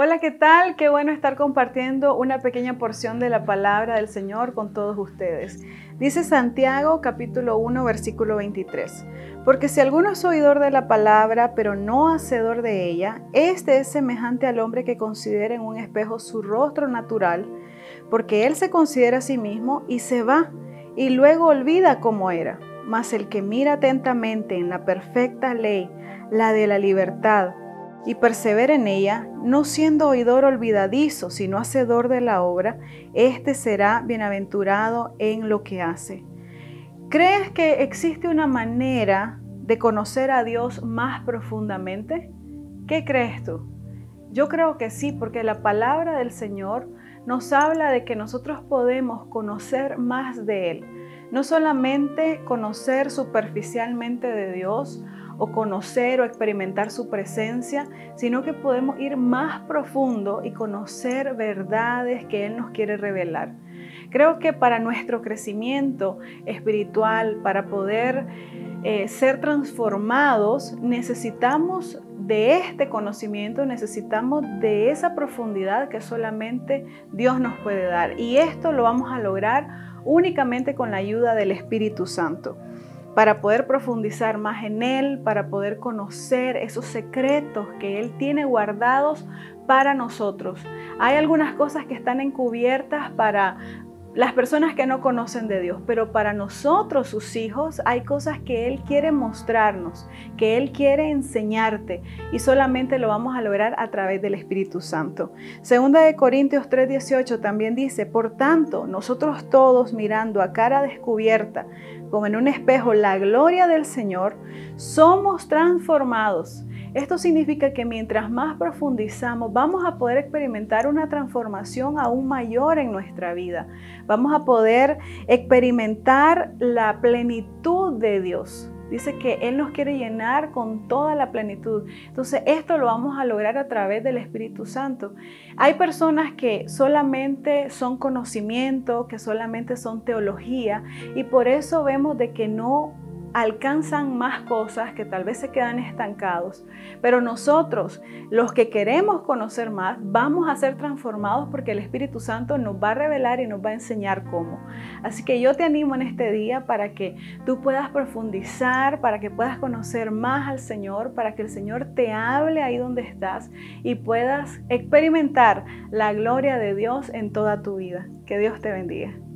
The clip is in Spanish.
Hola, ¿qué tal? Qué bueno estar compartiendo una pequeña porción de la palabra del Señor con todos ustedes. Dice Santiago capítulo 1 versículo 23. Porque si alguno es oidor de la palabra, pero no hacedor de ella, este es semejante al hombre que considera en un espejo su rostro natural, porque él se considera a sí mismo y se va, y luego olvida cómo era. Mas el que mira atentamente en la perfecta ley, la de la libertad, y persevera en ella, no siendo oidor olvidadizo, sino hacedor de la obra, éste será bienaventurado en lo que hace. ¿Crees que existe una manera de conocer a Dios más profundamente? ¿Qué crees tú? Yo creo que sí, porque la palabra del Señor nos habla de que nosotros podemos conocer más de Él. No solamente conocer superficialmente de Dios o conocer o experimentar su presencia, sino que podemos ir más profundo y conocer verdades que Él nos quiere revelar. Creo que para nuestro crecimiento espiritual, para poder eh, ser transformados, necesitamos de este conocimiento, necesitamos de esa profundidad que solamente Dios nos puede dar. Y esto lo vamos a lograr únicamente con la ayuda del Espíritu Santo para poder profundizar más en Él, para poder conocer esos secretos que Él tiene guardados para nosotros. Hay algunas cosas que están encubiertas para las personas que no conocen de Dios, pero para nosotros, sus hijos, hay cosas que Él quiere mostrarnos, que Él quiere enseñarte y solamente lo vamos a lograr a través del Espíritu Santo. Segunda de Corintios 3:18 también dice, por tanto, nosotros todos mirando a cara descubierta, como en un espejo, la gloria del Señor, somos transformados. Esto significa que mientras más profundizamos, vamos a poder experimentar una transformación aún mayor en nuestra vida. Vamos a poder experimentar la plenitud de Dios. Dice que Él nos quiere llenar con toda la plenitud. Entonces, esto lo vamos a lograr a través del Espíritu Santo. Hay personas que solamente son conocimiento, que solamente son teología, y por eso vemos de que no alcanzan más cosas que tal vez se quedan estancados. Pero nosotros, los que queremos conocer más, vamos a ser transformados porque el Espíritu Santo nos va a revelar y nos va a enseñar cómo. Así que yo te animo en este día para que tú puedas profundizar, para que puedas conocer más al Señor, para que el Señor te hable ahí donde estás y puedas experimentar la gloria de Dios en toda tu vida. Que Dios te bendiga.